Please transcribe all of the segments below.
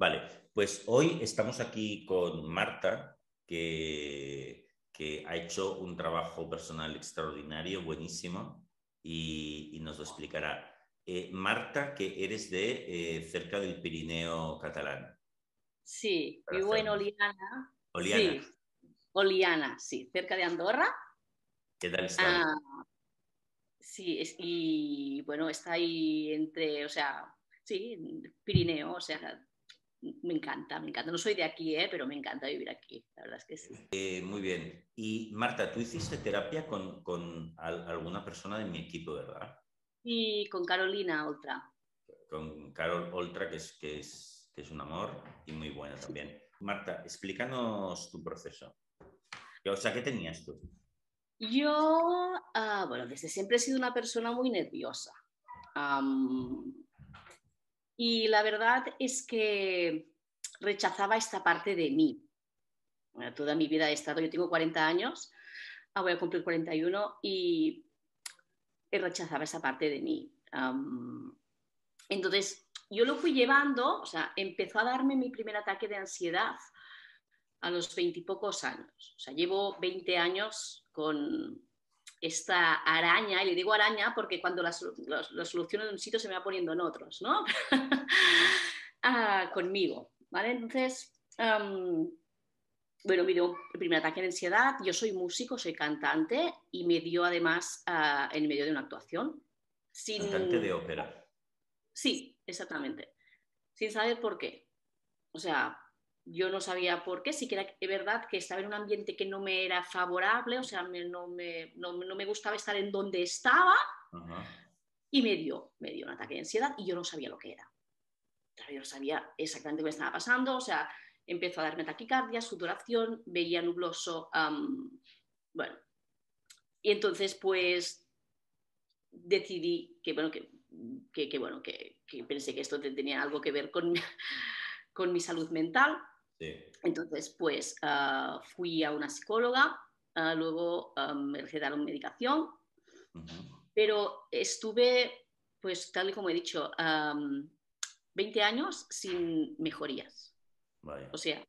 Vale, pues hoy estamos aquí con Marta, que, que ha hecho un trabajo personal extraordinario, buenísimo, y, nos lo explicará. Eh, Marta, que eres de eh, cerca del Pirineo catalán. Sí, vivo en Oliana. Oliana. Sí. Oliana, sí, cerca de Andorra. ¿Qué tal está? Ah, sí, y bueno, está ahí entre, o sea, sí, Pirineo, o sea, me encanta, me encanta. No soy de aquí, ¿eh? pero me encanta vivir aquí, la verdad es que sí. Eh, muy bien. Y Marta, tú hiciste terapia con, con alguna persona de mi equipo, ¿verdad? Y con Carolina Oltra. Con Carol Oltra, que es, que es, que es un amor y muy buena también. Marta, explícanos tu proceso. O sea, ¿qué tenías tú? Yo, ah, bueno, desde siempre he sido una persona muy nerviosa. Y la verdad es que rechazaba esta parte de mí. toda mi vida he estado, yo tengo 40 años, ah, voy a cumplir 41 y rechazaba esa parte de mí. entonces, yo lo fui llevando, o sea, empezó a darme mi primer ataque de ansiedad a los veintipocos años. O sea, llevo 20 años con esta araña, y le digo araña porque cuando la, solución en un sitio se me va poniendo en otros, ¿no? ah, conmigo, ¿vale? Entonces, bueno, me dio el primer ataque de ansiedad, yo soy músico, soy cantante y me dio además uh, en medio de una actuación. Sin... Cantante de ópera. Sí, exactamente. Sin saber por qué. O sea, yo no sabía por qué, sí que era verdad que estaba en un ambiente que no me era favorable, o sea, no, me, no, me, gustaba estar en donde estaba y me dio, me dio un ataque de ansiedad y yo no sabía lo que era. Yo no sabía exactamente qué me estaba pasando, o sea, empezó a darme taquicardia, sudoración, veía nubloso, bueno, y entonces pues decidí que, bueno, que, que, bueno, que, pensé que esto tenía algo que ver con, con mi salud mental entonces, pues ah, fui a una psicóloga, ah, luego ah, me recetaron medicación, pero estuve, pues tal y como he dicho, 20 años sin mejorías. O sea,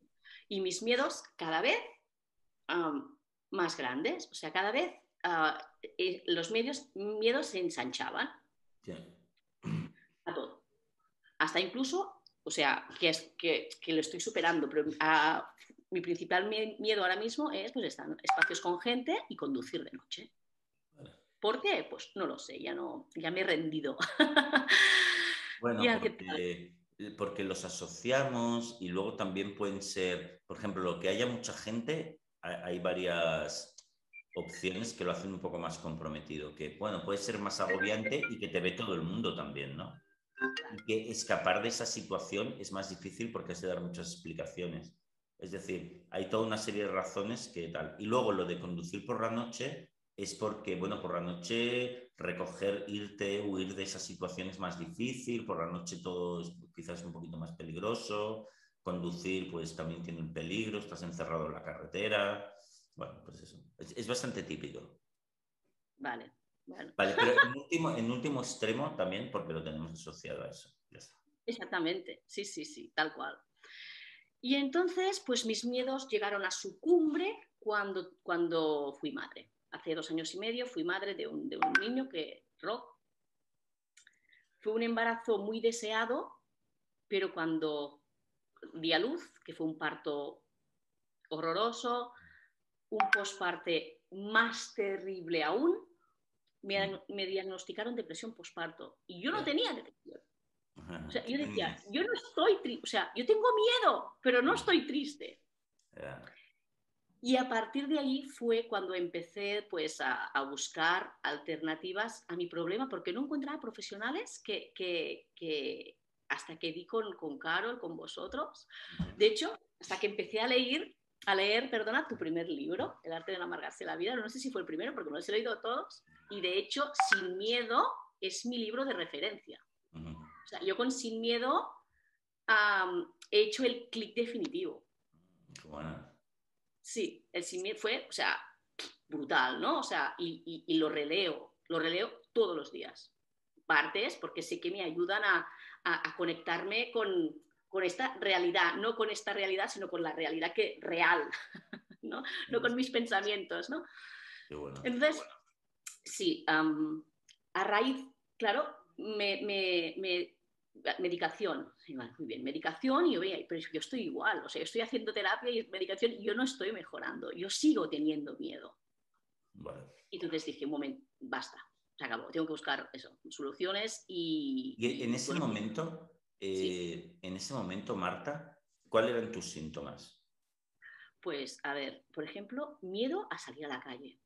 y mis miedos cada vez más grandes, o sea, cada vez eh, los medios, miedos se ensanchaban. A todo. Hasta incluso o sea, que, es, que, que lo estoy superando, pero ah, mi principal miedo ahora mismo es pues, estar en espacios con gente y conducir de noche. ¿Por qué? Pues no lo sé, ya, no, ya me he rendido. Bueno, porque, porque, los asociamos y luego también pueden ser, por ejemplo, lo que haya mucha gente, hay varias opciones que lo hacen un poco más comprometido, que bueno, puede ser más agobiante y que te ve todo el mundo también, ¿no? Que escapar de esa situación es más difícil porque has de dar muchas explicaciones. Es decir, hay toda una serie de razones que tal. Y luego lo de conducir por la noche es porque, bueno, por la noche recoger, irte, huir de esa situación es más difícil, por la noche todo es quizás un poquito más peligroso, conducir pues también tiene un peligro, estás encerrado en la carretera. Bueno, pues eso, es, es bastante típico. Vale. Vale, pero en último, en último extremo también porque lo tenemos asociado a eso. Exactamente, sí, sí, sí, tal cual. Y entonces, pues mis miedos llegaron a su cumbre cuando, cuando fui madre. Hace dos años y medio fui madre de un, de un niño que, Rock, fue un embarazo muy deseado, pero cuando di a luz, que fue un parto horroroso, un postparte más terrible aún, me, diagnosticaron depresión postparto y yo no tenía depresión. O sea, yo decía, yo no estoy triste, o sea, yo tengo miedo, pero no estoy triste. Y a partir de ahí fue cuando empecé pues, a, buscar alternativas a mi problema, porque no encontraba profesionales que, que, hasta que di con, con Carol, con vosotros. De hecho, hasta que empecé a leer, a leer, perdona, tu primer libro, El arte de no amargarse la vida. No sé si fue el primero, porque no los he leído todos. Y de hecho, Sin Miedo es mi libro de referencia. O sea, yo con Sin Miedo he hecho el clic definitivo. Bueno. Sí, el Sin Miedo fue, o sea, brutal, ¿no? O sea, y, lo releo, lo releo todos los días. Partes, porque sé que me ayudan a, a conectarme con, con esta realidad, no con esta realidad, sino con la realidad que real, ¿no? No con mis pensamientos, ¿no? Entonces, sí, a raíz, claro, me, medicación, muy bien, medicación y yo veía, pero yo estoy igual, o sea, yo estoy haciendo terapia y medicación y yo no estoy mejorando, yo sigo teniendo miedo. Y entonces dije, un momento, basta, se acabó, tengo que buscar eso, soluciones y... Y en ese momento, eh, en ese momento, Marta, ¿cuáles eran tus síntomas? Pues, a ver, por ejemplo, miedo a salir a la calle.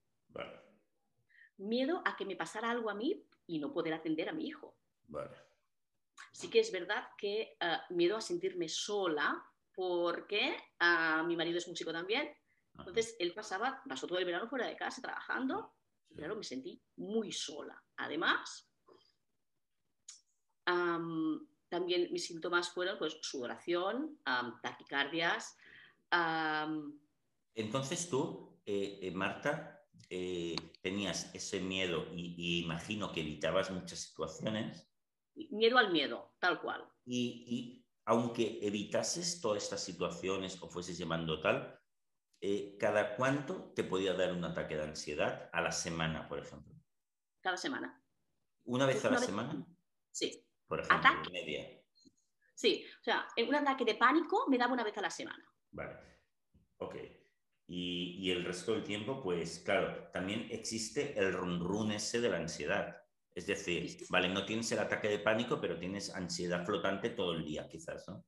Miedo a que me pasara algo a mí y no poder atender a mi hijo. Sí que es verdad que eh, miedo a sentirme sola porque uh, mi marido es músico también. Entonces, él pasaba, pasó todo el verano fuera de casa trabajando. Y claro, me sentí muy sola. Además, también mis síntomas fueron pues sudoración, taquicardias. Entonces tú, eh, eh, Marta, eh, tenías ese miedo y, imagino que evitabas muchas situaciones. Miedo al miedo, tal cual. Y, aunque evitases todas estas situaciones o fueses llevando tal, ¿cada cuánto te podía dar un ataque de ansiedad? A la semana, por ejemplo. Cada semana. ¿Una vez a la semana? Sí por ejemplo, media. Sí, o sea, un ataque de pánico me daba una vez a la semana. Vale, ok. Y, el resto del tiempo, pues claro, también existe el run run ese de la ansiedad. Es decir, vale, no tienes el ataque de pánico, pero tienes ansiedad flotante todo el día, quizás, ¿no?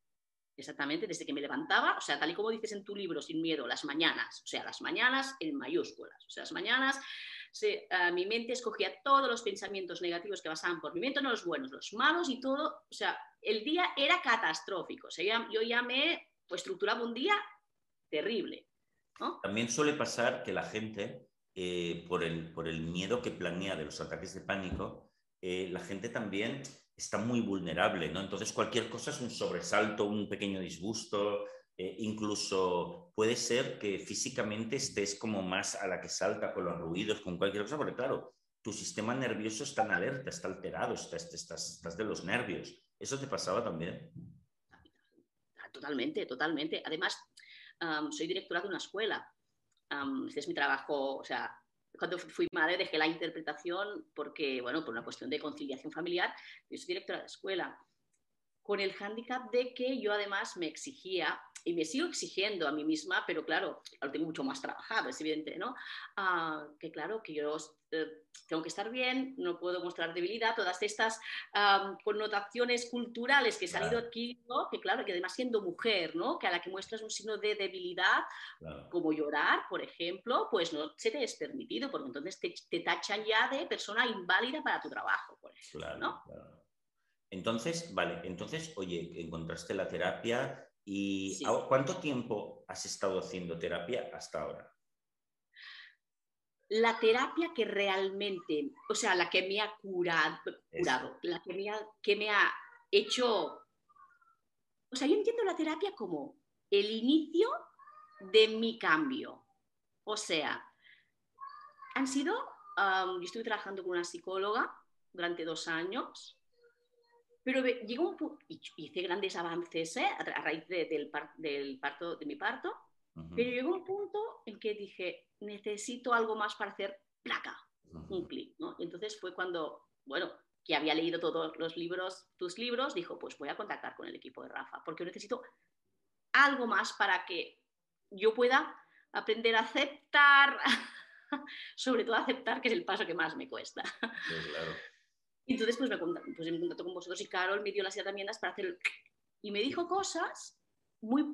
Exactamente, desde que me levantaba, o sea, tal y como dices en tu libro, sin miedo, las mañanas, o sea, las mañanas en mayúsculas, o sea, las mañanas mi mente escogía todos los pensamientos negativos que pasaban por mi mente, no los buenos, los malos y todo. O sea, el día era catastrófico. O sea, yo ya me pues, estructuraba un día terrible. También suele pasar que la gente, eh, por, el, por el miedo que planea de los ataques de pánico, eh, la gente también está muy vulnerable, ¿no? Entonces cualquier cosa es un sobresalto, un pequeño disgusto, eh, incluso puede ser que físicamente estés como más a la que salta con los ruidos, con cualquier cosa, porque claro, tu sistema nervioso está en alerta, está alterado, estás, estás, de los nervios. ¿Eso te pasaba también? Totalmente, totalmente. Además, soy directora de una escuela. este es mi trabajo, o sea, cuando fui madre dejé la interpretación porque, bueno, por una cuestión de conciliación familiar, yo soy directora de escuela con el hándicap de que yo además me exigía y me sigo exigiendo a mí misma, pero claro, lo tengo mucho más trabajado, es evidente, ¿no? Ah, que claro, que yo eh, tengo que estar bien, no puedo mostrar debilidad, todas estas connotaciones culturales que se han ido adquiriendo, que claro, que además siendo mujer, ¿no? Que a la que muestras un signo de debilidad, como llorar, por ejemplo, pues no se te es permitido, porque entonces te, tachan ya de persona inválida para tu trabajo, por ejemplo, ¿no? Entonces, vale, entonces, oye, encontraste la terapia, ¿Y cuánto tiempo has estado haciendo terapia hasta ahora? La terapia que realmente, o sea, la que me ha curado, curado la que me, ha, que me ha hecho... O sea, yo entiendo la terapia como el inicio de mi cambio. O sea, han sido, yo estuve trabajando con una psicóloga durante dos años pero llegó un punto, hice grandes avances ¿eh? a raíz del, parto, de mi parto, pero llegó un punto en que dije, necesito algo más para hacer placa, un clic, ¿no? Y entonces fue cuando, bueno, que había leído todos los libros, tus libros, dijo, pues voy a contactar con el equipo de Rafa, porque necesito algo más para que yo pueda aprender a aceptar, sobre todo aceptar, que es el paso que más me cuesta. claro. Y entonces pues me, pues me contactó con vosotros y Carol me dio las herramientas para hacer Y me dijo cosas muy,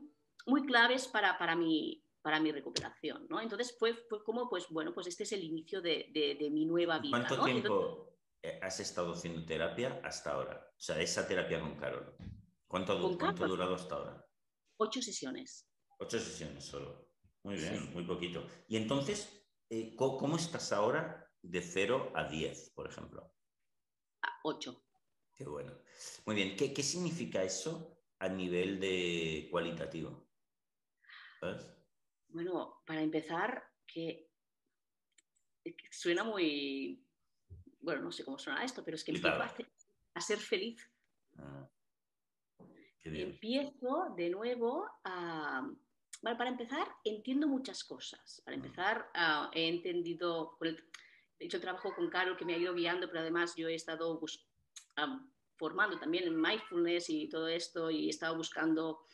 muy claves para, para, mi, para mi recuperación, ¿no? Entonces fue, fue como, pues bueno, pues este es el inicio de, de, mi nueva vida. ¿Cuánto tiempo has estado haciendo terapia hasta ahora? O sea, esa terapia con Carol. ¿Cuánto, ¿cuánto ha durado hasta ahora? Ocho sesiones. Ocho sesiones solo. Muy bien, muy poquito. Y entonces, eh, ¿cómo estás ahora de 0 a 10, por ejemplo? 8. Qué bueno. Muy bien, ¿Qué, ¿qué, significa eso a nivel de cualitativo? Bueno, para empezar, que, suena muy, bueno, no sé cómo suena esto, pero es que me a, a, ser feliz. Ah. empiezo de nuevo a... para empezar, entiendo muchas cosas. Para mm. empezar, ah, he entendido, hecho trabajo con Carol que me ha ido guiando, pero además yo he estado formando también en mindfulness y todo esto y he estado buscando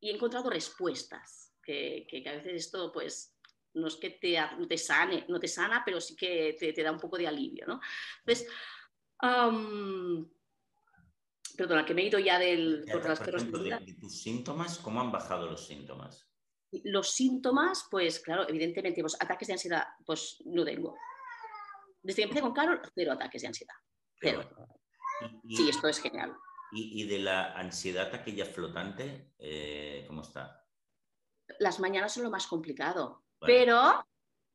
y he encontrado respuestas, que, que, a veces esto pues no es que te, te, sane, no te sana, pero sí que te, te da un poco de alivio, ¿no? Entonces, perdona, que me he ido ya del... Por de, tus síntomas, ¿cómo han bajado los síntomas? Los síntomas, pues claro, evidentemente, pues, ataques de ansiedad, pues no tengo. Desde que empecé con Carol, cero ataques de ansiedad. Cero. sí, esto es genial. ¿Y, de la ansiedad aquella flotante, eh, cómo está? Las mañanas son lo más complicado, pero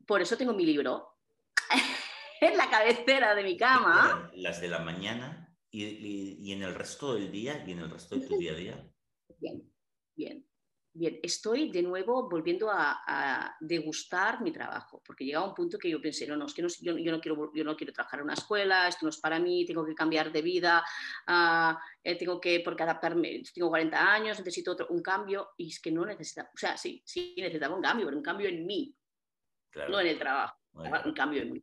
por eso tengo mi libro en la cabecera de mi cama. Las de la mañana y, en el resto del día y en el resto de tu día a día. Bien, bien. Bien, estoy de nuevo volviendo a, degustar mi trabajo, porque llegaba un punto que yo pensé, no, no, es que no, yo, no quiero, yo no quiero trabajar en una escuela, esto no es para mí, tengo que cambiar de vida, uh, tengo que, porque adaptarme, tengo 40 años, necesito otro, un cambio, y es que no necesitaba, o sea, sí, sí necesitaba un cambio, pero un cambio en mí, no en el trabajo, un cambio en mí.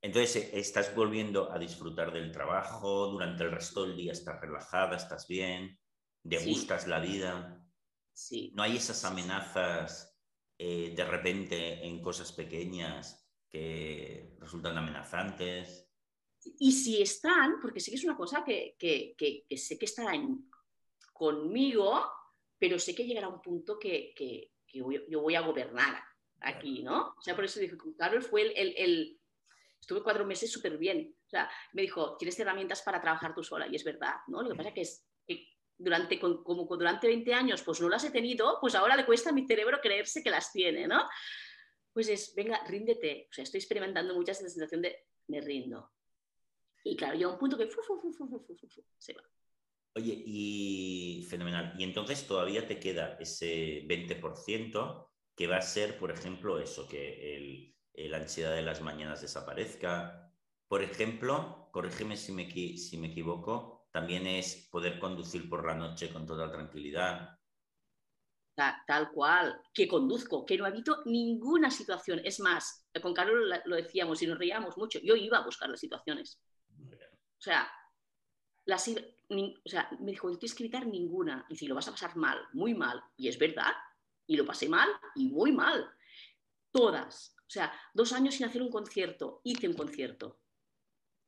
Entonces, eh, estás volviendo a disfrutar del trabajo, durante el resto del día estás relajada, estás bien, degustas la vida. No hay esas amenazas eh, de repente en cosas pequeñas que resultan amenazantes. Y si están, porque sé que es una cosa que, sé que estarán conmigo, pero sé que llegará un punto que, yo voy a gobernar aquí, ¿no? O sea, por eso dije, Carlos fue el, Estuve cuatro meses súper bien. O sea, me dijo, tienes herramientas para trabajar tú sola, y es verdad, ¿no? Lo que pasa que es durante, como durante 20 años pues no las he tenido, pues ahora le cuesta a mi cerebro creerse que las tiene, ¿no? Pues es, venga, ríndete. O sea, estoy experimentando mucha esa sensación de me rindo. Y claro, llega un punto que se va. Oye, y fenomenal. Y entonces todavía te queda ese 20% que va a ser, por ejemplo, eso, que el, la ansiedad de las mañanas desaparezca. Por ejemplo, corrígeme si me, si me equivoco, también es poder conducir por la noche con toda tranquilidad. Tal, cual, que conduzco, que no evito ninguna situación. Es más, con Carlos lo decíamos y nos reíamos mucho, yo iba a buscar las situaciones. O sea, las, o sea, me dijo, no tienes que evitar ninguna. Y si lo vas a pasar mal, muy mal. Y es verdad, y lo pasé mal y muy mal. Todas. O sea, dos años sin hacer un concierto, hice un concierto.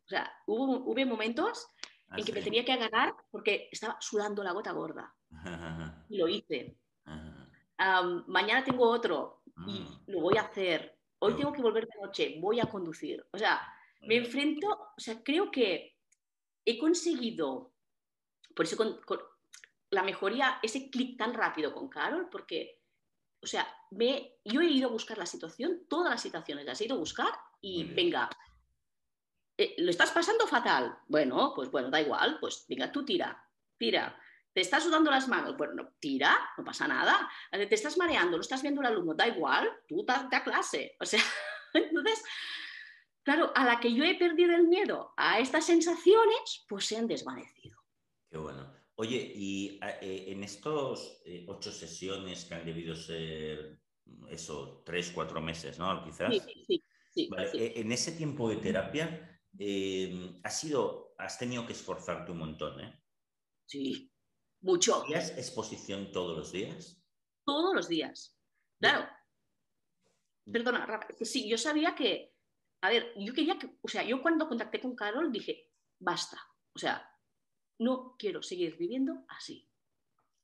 O sea, hubo, hubo momentos Ah, en que me tenía que agarrar porque estaba sudando la gota gorda. Y lo hice. mañana tengo otro y mm. lo voy a hacer. Hoy tengo que volver de noche, voy a conducir. O sea, me enfrento, o sea, creo que he conseguido, por eso con, la mejoría, ese clic tan rápido con Carol, porque, o sea, me, yo he ido a buscar la situación, todas las situaciones las he ido a buscar y venga, eh, ¿lo estás pasando fatal? Bueno, pues bueno, da igual, pues venga, tú tira, tira. ¿Te estás sudando las manos? Bueno, tira, no pasa nada. ¿Te estás mareando? ¿No estás viendo al alumno? Da igual, tú te a clase. O sea, entonces, claro, a la que yo he perdido el miedo a estas sensaciones, pues se han desvanecido. Qué bueno. Oye, y eh, en estos eh, ocho sesiones que han debido ser, eso, tres, cuatro meses, ¿no? Quizás. Sí, sí, sí, En ese tiempo de terapia, eh, has, sido, has tenido que esforzarte un montón, ¿eh? Sí, mucho. ¿Hacías exposición todos los días? Todos los días, claro. Perdona, sí, yo sabía que, a ver, yo quería que, o sea, yo cuando contacté con Carol dije, basta, o sea, no quiero seguir viviendo así.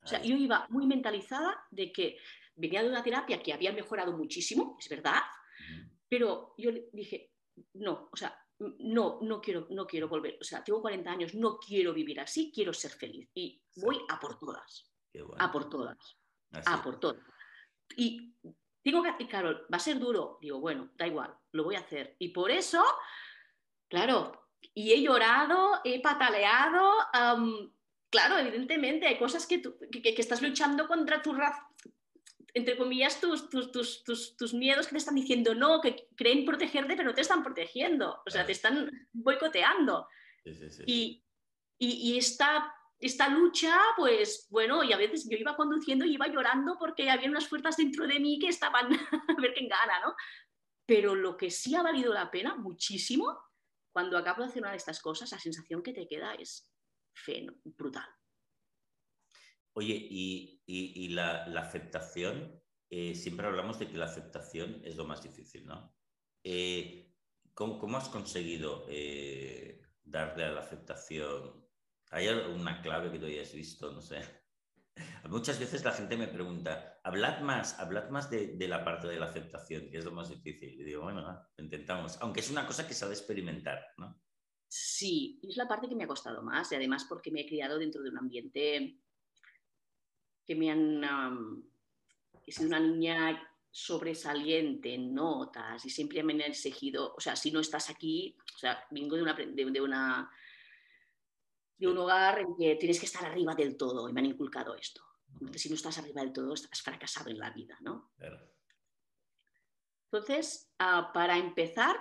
O sea, yo iba muy mentalizada de que venía de una terapia que había mejorado muchísimo, es verdad, pero yo dije, no, o sea, no, no quiero, no quiero volver, o sea, tengo 40 años, no quiero vivir así, quiero ser feliz. Y voy a por todas, a por todas, a por todas. Y digo, que, claro, va a ser duro, digo, bueno, da igual, lo voy a hacer. Y por eso, claro, y he llorado, he pataleado, claro, evidentemente hay cosas que, que, estás luchando contra tu, entre comillas, tus, tus, miedos que te están diciendo no, que creen protegerte, pero no te están protegiendo, o sea, te están boicoteando. Y, y, esta esta lucha, pues bueno, y a veces yo iba conduciendo y iba llorando porque había unas fuerzas dentro de mí que estaban a ver quién gana, ¿no? Pero lo que sí ha valido la pena muchísimo, cuando acabo de hacer una de estas cosas, la sensación que te queda es feno, brutal. Oye, y, la, aceptación, eh, siempre hablamos de que la aceptación es lo más difícil, ¿no? Eh, ¿cómo, has conseguido eh, darle a la aceptación? ¿Hay alguna clave que tú hayas visto? No sé. Muchas veces la gente me pregunta, hablad más, hablad más de, la parte de la aceptación, que es lo más difícil. Y digo, bueno, intentamos, aunque es una cosa que de experimentar, ¿no? Sí, es la parte que me ha costado más y además porque me he criado dentro de un ambiente que me han... he sido una niña sobresaliente en notas y siempre me han exigido, o sea, si no estás aquí, o sea, vengo de una, de, una de un hogar en que tienes que estar arriba del todo y me han inculcado esto. si no estás arriba del todo, estás fracasado en la vida, ¿no? Entonces, ah, para empezar,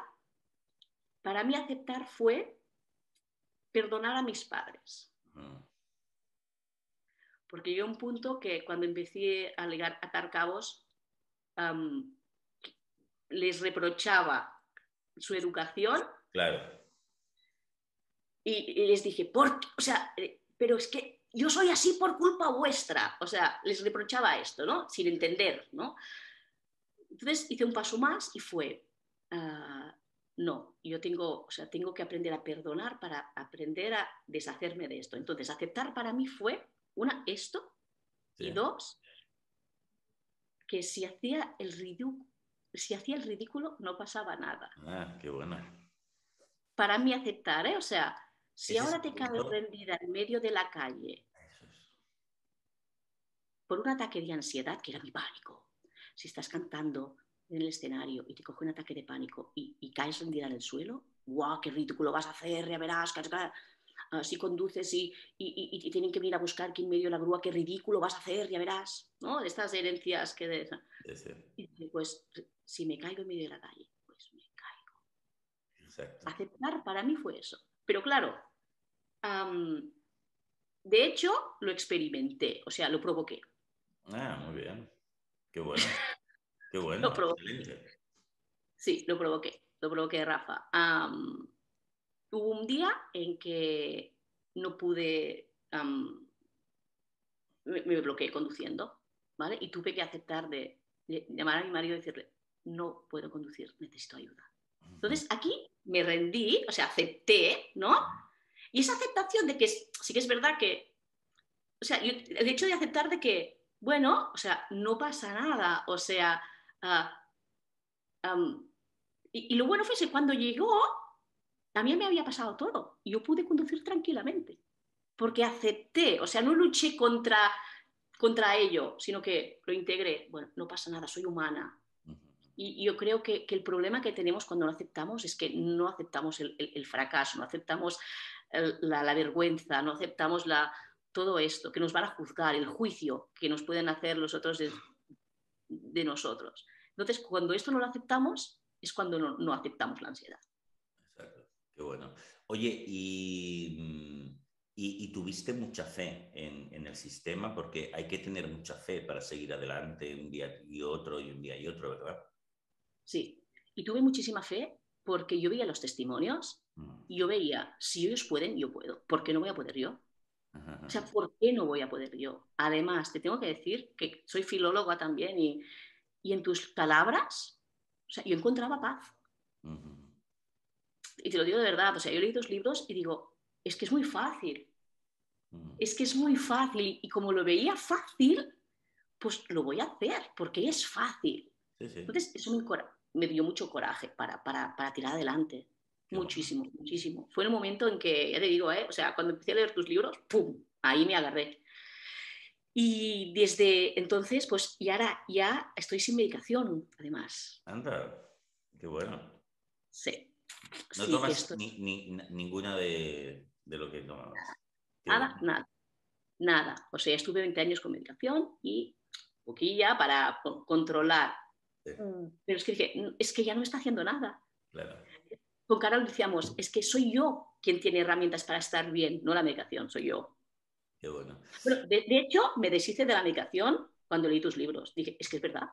para mí aceptar fue perdonar a mis padres. Porque llegó un punto que cuando empecé a ligar, atar cabos, les reprochaba su educación. Claro y, les dije, ¿por O sea, eh, pero es que yo soy así por culpa vuestra. O sea, les reprochaba esto, ¿no? Sin entender, ¿no? Entonces hice un paso más y fue, ah, no, yo tengo, o sea, tengo que aprender a perdonar para aprender a deshacerme de esto. Entonces, aceptar para mí fue, una, esto, y dos, que si hacía el ridículo, si hacía el ridículo no pasaba nada. Ah, qué bueno. Para mí aceptar, ¿eh? O sea, si ahora te quedas rendida en medio de la calle por un ataque de ansiedad, que era mi pánico, si estás cantando en el escenario y te coge un ataque de pánico y, caes rendida en el suelo, ¡guau, qué ridículo vas a hacer! Ya verás, si conduces y, y, tienen que venir a buscar en medio de la grúa, qué ridículo vas a hacer, ya verás, ¿no? De estas herencias que... De... pues si me caigo en medio de la calle, pues me caigo. Aceptar para mí fue eso. Pero claro, de hecho, lo experimenté, o sea, lo provoqué. Ah, muy bien. Qué bueno. Qué bueno. lo provoqué. Sí, lo provoqué. Lo provoqué, Rafa. Hubo un día en que no pude, me, bloqueé conduciendo, ¿vale? Y tuve que aceptar de, llamar a mi marido y decirle, no puedo conducir, necesito ayuda. Entonces aquí me rendí, o sea, acepté, ¿no? Y esa aceptación de que sí que es verdad que, o sea, el hecho de aceptar de que, bueno, o sea, no pasa nada, o sea, ah, y, lo bueno fue que cuando llegó, también me había pasado todo, y yo pude conducir tranquilamente, porque acepté, o sea, no luché contra, contra ello, sino que lo integré, bueno, no pasa nada, soy humana, y yo creo que, el problema que tenemos cuando no aceptamos es que no aceptamos el, fracaso, no aceptamos la, vergüenza, no aceptamos la, todo esto, que nos van a juzgar, el juicio que nos pueden hacer los otros de, nosotros. Entonces, cuando esto no lo aceptamos, es cuando no, aceptamos la ansiedad. Qué bueno. Oye, y, y, tuviste mucha fe en, en, el sistema, porque hay que tener mucha fe para seguir adelante un día y otro y un día y otro, ¿verdad? Sí, y tuve muchísima fe porque yo veía los testimonios mm. y yo veía, si ellos pueden, yo puedo. ¿Por qué no voy a poder yo? O sea, ¿por qué no voy a poder yo? Además, te tengo que decir que soy filóloga también y, en tus palabras, o sea, yo encontraba paz. Y te lo digo de verdad, o sea, yo leí dos libros y digo, es que es muy fácil. Mm. Es que es muy fácil y como lo veía fácil, pues lo voy a hacer porque es fácil. Entonces, eso me, me dio mucho coraje para, para, para tirar adelante. muchísimo, muchísimo. Fue el momento en que, ya te digo, ¿eh? o sea, cuando empecé a leer tus libros, ¡pum! Ahí me agarré. Y desde entonces, pues, y ahora ya estoy sin medicación, además. Anda, qué bueno. Sí. No tomas ni, ni, ninguna de, de, lo que tomabas. Nada, nada, nada. O sea, estuve 20 años con medicación y poquilla para controlar Mm, pero es que dije, es que ya no está haciendo nada. Con Carol decíamos, es que soy yo quien tiene herramientas para estar bien, no la medicación, soy yo. Qué bueno. de, hecho, me deshice de la medicación cuando leí tus libros. Dije, es que es verdad.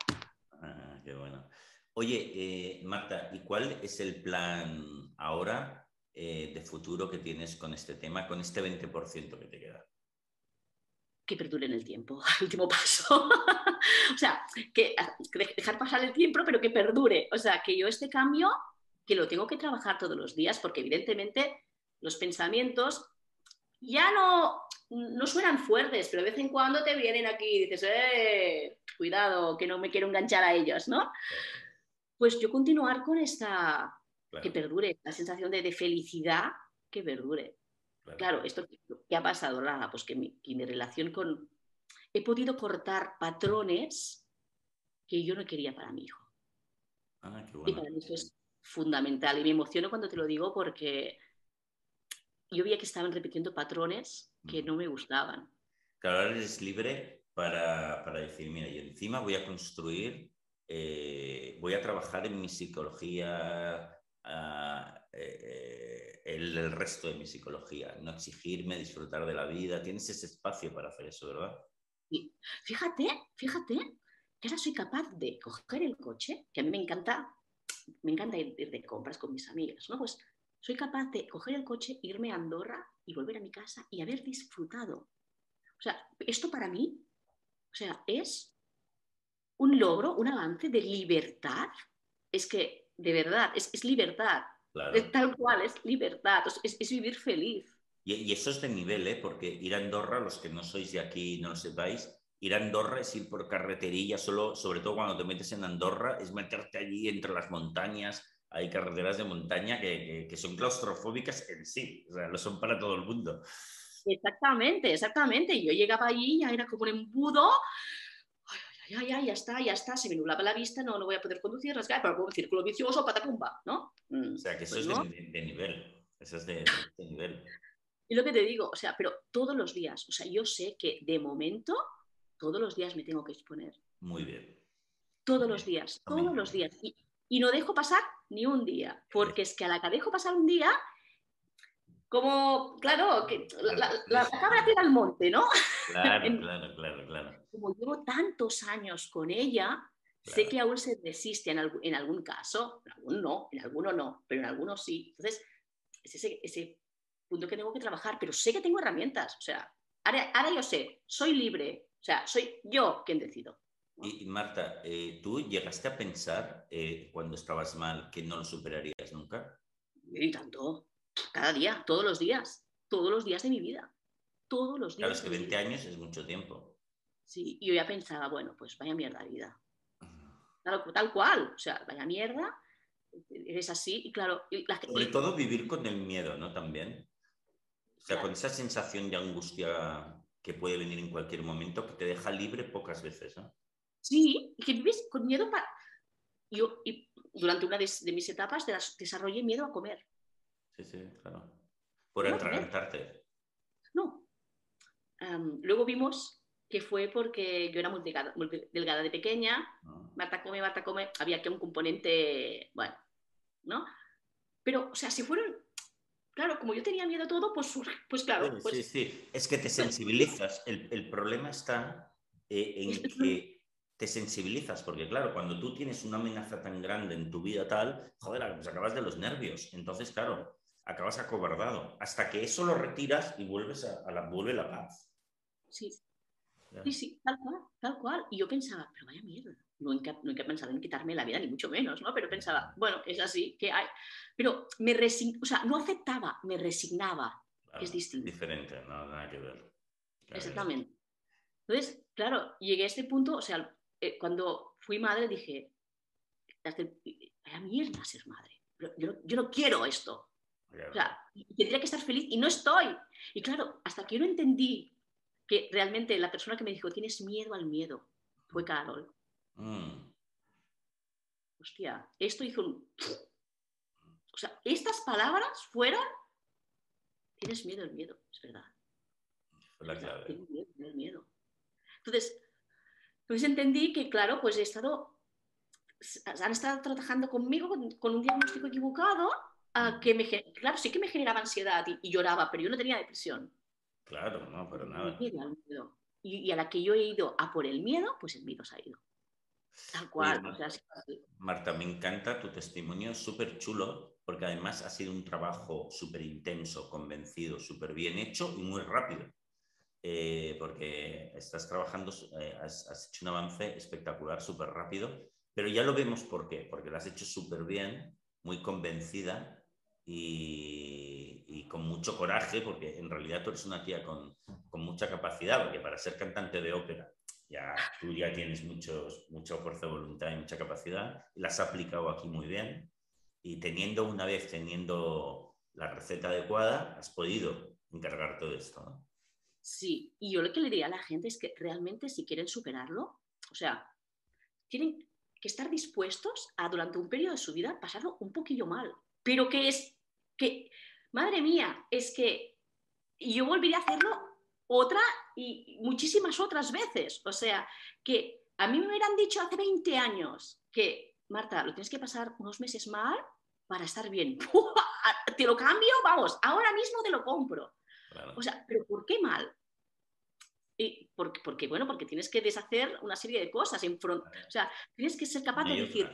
Ah, qué bueno. Oye, eh, Marta, ¿y cuál es el plan ahora eh, de futuro que tienes con este tema, con este 20% que te queda? Que perdure en el tiempo, último paso. o sea, que dejar pasar el tiempo, pero que perdure. O sea, que yo este cambio, que lo tengo que trabajar todos los días, porque evidentemente los pensamientos ya no, no suenan fuertes, pero de vez en cuando te vienen aquí y dices, eh, cuidado, que no me quiero enganchar a ellos, ¿no? Pues yo continuar con esta, que perdure, la sensación de, felicidad que perdure. Claro, esto que ha pasado, Lara, pues que mi, relación con... He podido cortar patrones que yo no quería para mi hijo. Ah, qué bueno. Y para mí eso es fundamental. Y me emociono cuando te lo digo porque yo veía que estaban repitiendo patrones que no me gustaban. Claro, ahora eres libre para, para decir, mira, y encima voy a construir, eh, voy a trabajar en mi psicología, uh, el, resto de mi psicología, no exigirme, disfrutar de la vida. Tienes ese espacio para hacer eso, ¿verdad? Sí. Fíjate, fíjate, que ahora soy capaz de coger el coche, que a mí me encanta, me encanta ir, ir de compras con mis amigas, ¿no? Pues soy capaz de coger el coche, irme a Andorra y volver a mi casa y haber disfrutado. O sea, esto para mí, o sea, es un logro, un avance de libertad. Es que, de verdad, es, libertad. tal cual, es libertad, es, vivir feliz. Y, eso es de nivel, ¿eh? porque ir a Andorra, los que no sois de aquí no lo sepáis, ir a Andorra es ir por carreterilla, solo, sobre todo cuando te metes en Andorra, es meterte allí entre las montañas, hay carreteras de montaña que, son claustrofóbicas en sí, o sea, lo son para todo el mundo. Exactamente, exactamente. Yo llegaba allí, ya era como un embudo, ay, ay, ay, ya está, ya está, se me nublaba la vista, no, no voy a poder conducir, rasgar, pero un círculo vicioso, patapumba, ¿no? Mm, o sea, que eso pues es de, nivel, eso es de, nivel. Y lo que te digo, o sea, pero todos los días, o sea, yo sé que de momento, todos los días me tengo que exponer. Muy bien. Todos los días, todos los días. Y, y no dejo pasar ni un día, porque es que a la que dejo pasar un día, como, claro, que la, cabra tira al monte, ¿no? Claro, claro, claro, claro. Como llevo tantos años con ella, sé que aún se resiste en, algún, caso, en algún no, en alguno no, pero en algunos sí. Entonces, es ese, ese punto que tengo que trabajar, pero sé que tengo herramientas, o sea, ahora, ahora yo sé, soy libre, o sea, soy yo quien decido. Y, Marta, eh, ¿tú llegaste a pensar eh, cuando estabas mal que no lo superarías nunca? Y tanto, cada día, todos los días, todos los días de mi vida, todos los días. Claro, es que 20 años es mucho tiempo. Sí, y yo ya pensaba, bueno, pues vaya mierda vida. Claro, tal cual, o sea, vaya mierda, eres así, y claro... Sobre todo vivir con el miedo, ¿no? También. O sea, con esa sensación de angustia que puede venir en cualquier momento, que te deja libre pocas veces, ¿no? Sí, y que vives con miedo para... Yo y durante una de, mis etapas desarrollé miedo a comer. Sí, sí, claro. Por atragantarte. No. luego vimos que fue porque yo era muy delgada, de pequeña. Ah. Marta come, Marta come. Había que un componente, bueno, ¿no? Pero, o sea, si fueron claro, como yo tenía miedo a todo, pues, pues claro. Pues, sí, sí, es que te pues sensibilizas. El, el problema está eh, en que te sensibilizas, porque claro, cuando tú tienes una amenaza tan grande en tu vida tal, joder, pues acabas de los nervios. Entonces, claro, acabas acobardado. Hasta que eso lo retiras y vuelves a, la, vuelve la paz. Sí. Sí, sí, tal cual, tal cual. Y yo pensaba, pero vaya mierda. No he, pensado en quitarme la vida, ni mucho menos, ¿no? Pero pensaba, bueno, es así, que hay. Pero me resign... o sea, no aceptaba, me resignaba. es distinto. Diferente, no, nada que ver. Exactamente. Entonces, claro, llegué a este punto, o sea, eh, cuando fui madre dije, vaya mierda ser madre. Yo, yo no quiero esto. O sea, tendría que estar feliz y no estoy. Y claro, hasta que yo no entendí que realmente la persona que me dijo, tienes miedo al miedo, fue Carol. Mm. Hostia, esto hizo un... O sea, estas palabras fueron, tienes miedo al miedo, es verdad. Tienes miedo al miedo. Entonces, entonces entendí que, claro, pues he estado, han estado trabajando conmigo con, un diagnóstico equivocado, que me, claro, sí que me generaba ansiedad y, lloraba, pero yo no tenía depresión. Claro, no, pero nada. Y, a la que yo he ido a por el miedo, pues el miedo se ha ido. Tal cual. Marta, me encanta tu testimonio, súper chulo, porque además ha sido un trabajo súper intenso, convencido, súper bien hecho y muy rápido. Eh, porque estás trabajando, eh, has, hecho un avance espectacular, súper rápido, pero ya lo vemos por qué, porque lo has hecho súper bien, muy convencida y, con mucho coraje, porque en realidad tú eres una tía con, con mucha capacidad, porque para ser cantante de ópera ya tú ya tienes muchos, mucha fuerza de voluntad y mucha capacidad, y la has aplicado aquí muy bien, y teniendo una vez, teniendo la receta adecuada, has podido encargar todo esto. Sí, y yo lo que le diría a la gente es que realmente si quieren superarlo, o sea, tienen que estar dispuestos a durante un periodo de su vida pasarlo un poquillo mal, pero que es que, madre mía, es que yo volvería a hacerlo otra y muchísimas otras veces. O sea, que a mí me hubieran dicho hace 20 años que, Marta, lo tienes que pasar unos meses mal para estar bien. Te lo cambio, vamos, ahora mismo te lo compro. O sea, pero ¿por qué mal? Y porque, porque, bueno, porque tienes que deshacer una serie de cosas. En front, o sea, tienes que ser capaz de decir,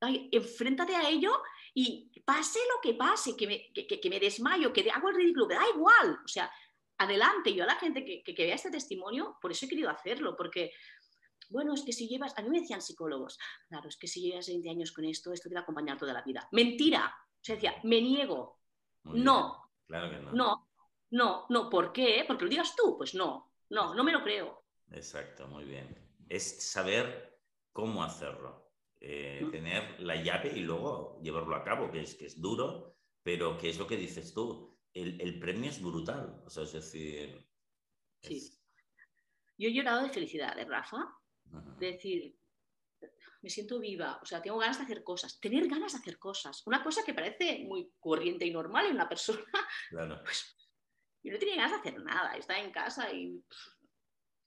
enfréntate a ello y pase lo que pase, que me, que, me desmayo, que hago el ridículo, da igual. O sea, adelante. Yo a la gente que, que, vea este testimonio, por eso he querido hacerlo, porque, bueno, es que si llevas, a mí me decían psicólogos, claro, es que si llevas 20 años con esto, esto te va a acompañar toda la vida. Mentira. O sea, decía, me niego. no. Claro que no. No, no, no. ¿Por qué? Porque lo digas tú. Pues no, no, no me lo creo. Exacto, muy bien. Es saber cómo hacerlo. Eh, tener la llave y luego llevarlo a cabo, que es, que es duro, pero que es lo que dices tú el, premio es brutal. O sea, es decir. Sí. Yo he llorado de felicidad, de ¿eh, Rafa? De decir, me siento viva, o sea, tengo ganas de hacer cosas, tener ganas de hacer cosas. Una cosa que parece muy corriente y normal en una persona. Claro. Pues, yo no tenía ganas de hacer nada, estaba en casa y.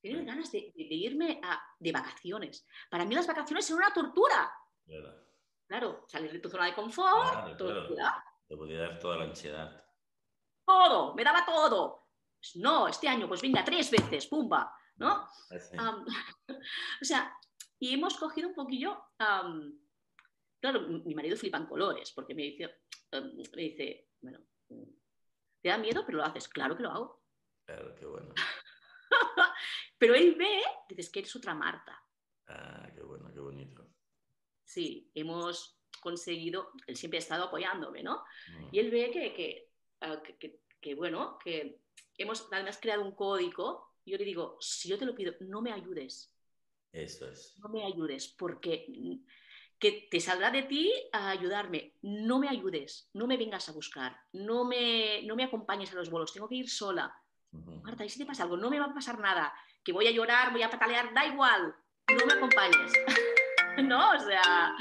Tenía ganas de, irme a, de vacaciones. Para mí las vacaciones son una tortura. Claro. Claro, salir de tu zona de confort, tortura. Te podía dar toda la ansiedad todo, me daba todo. Pues no, este año, pues venga, tres veces, pumba, ¿no? o sea, y hemos cogido un poquillo, claro, mi marido flipa en colores, porque me dice, me dice, bueno, te da miedo, pero lo haces, claro que lo hago. Claro, qué bueno. pero él ve, dices que eres otra Marta. Ah, qué bueno, qué bonito. Sí, hemos conseguido, él siempre ha estado apoyándome, ¿no? Mm. Y él ve que, que Ah, que, bueno, que hemos además creado un código, yo le digo, si yo te lo pido, no me ayudes. Eso es. No me ayudes, porque que te saldrá de ti a ayudarme. No me ayudes, no me vengas a buscar, no me, no me acompañes a los bolos, tengo que ir sola. Marta, ¿y si te pasa algo? No me va a pasar nada, que voy a llorar, voy a patalear, da igual, no me acompañes. ¿No? O sea...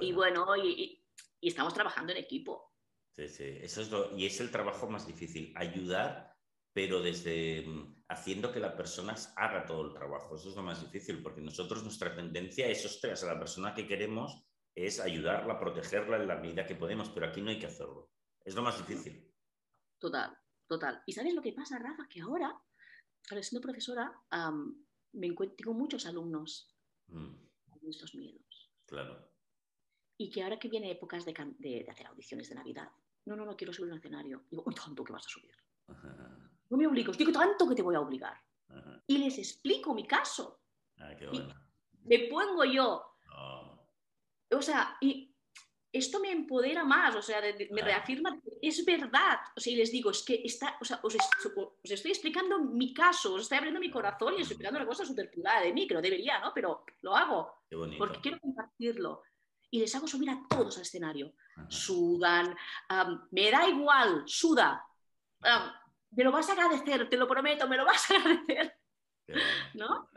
Y bueno, y, estamos trabajando en equipo. Sí, sí. Eso es y es el trabajo más difícil, ayudar, pero desde mm, haciendo que la persona haga todo el trabajo. Eso es lo más difícil, porque nosotros nuestra tendencia es, ostras, a la persona que queremos es ayudarla, protegerla en la medida que podemos, pero aquí no hay que hacerlo. Es lo más difícil. Total, total. ¿Y sabes lo que pasa, Rafa? Que ahora, siendo profesora, me encuentro, tengo muchos alumnos mm. con estos miedos. Claro. Y que ahora que viene épocas de, de, hacer audiciones de Navidad, no, no, no quiero subir al escenario. Digo, uy, tanto que vas a subir. No me obligo, digo, tanto que te voy a obligar. Y les explico mi caso. Ah, qué bueno. Me pongo yo. Oh. O sea, y esto me empodera más, o sea, me reafirma es verdad. O sea, y les digo, es que está, o sea, os, estoy explicando mi caso, os estoy abriendo mi corazón y estoy explicando una cosa súper privada de mí, que no debería, ¿no? Pero lo hago. Porque quiero compartirlo y les hago subir a todos al escenario. Sudan, me da igual, suda. me lo vas a agradecer, te lo prometo, me lo vas a agradecer. ¿No?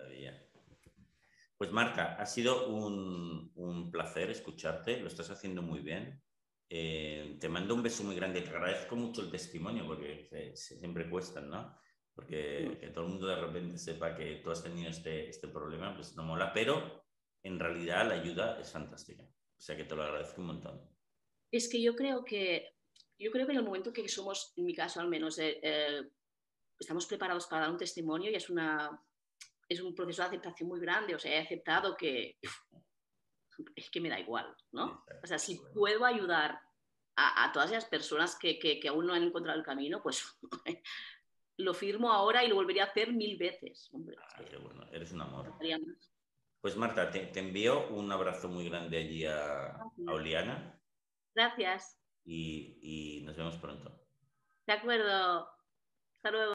Pues Marta, ha sido un, placer escucharte, lo estás haciendo muy bien. Eh, te mando un beso muy grande, te agradezco mucho el testimonio porque siempre cuestan, ¿no? Porque que todo el mundo de repente sepa que tú has tenido este, este problema, pues no mola, pero en realidad la ayuda es fantástica. O sea que te lo agradezco un montón. Es que yo creo que yo creo que en el momento que somos, en mi caso al menos, eh, eh, estamos preparados para dar un testimonio y es, una, es un proceso de aceptación muy grande. O sea, he aceptado que es que me da igual, ¿no? O sea, si puedo ayudar a, todas esas personas que, que, aún no han encontrado el camino, pues lo firmo ahora y lo volvería a hacer mil veces. Hombre, ah, qué bueno, eres un amor. Pues Marta, te, envío un abrazo muy grande allí a, a Oliana. Gracias. Y, y nos vemos pronto. De acuerdo. Hasta luego.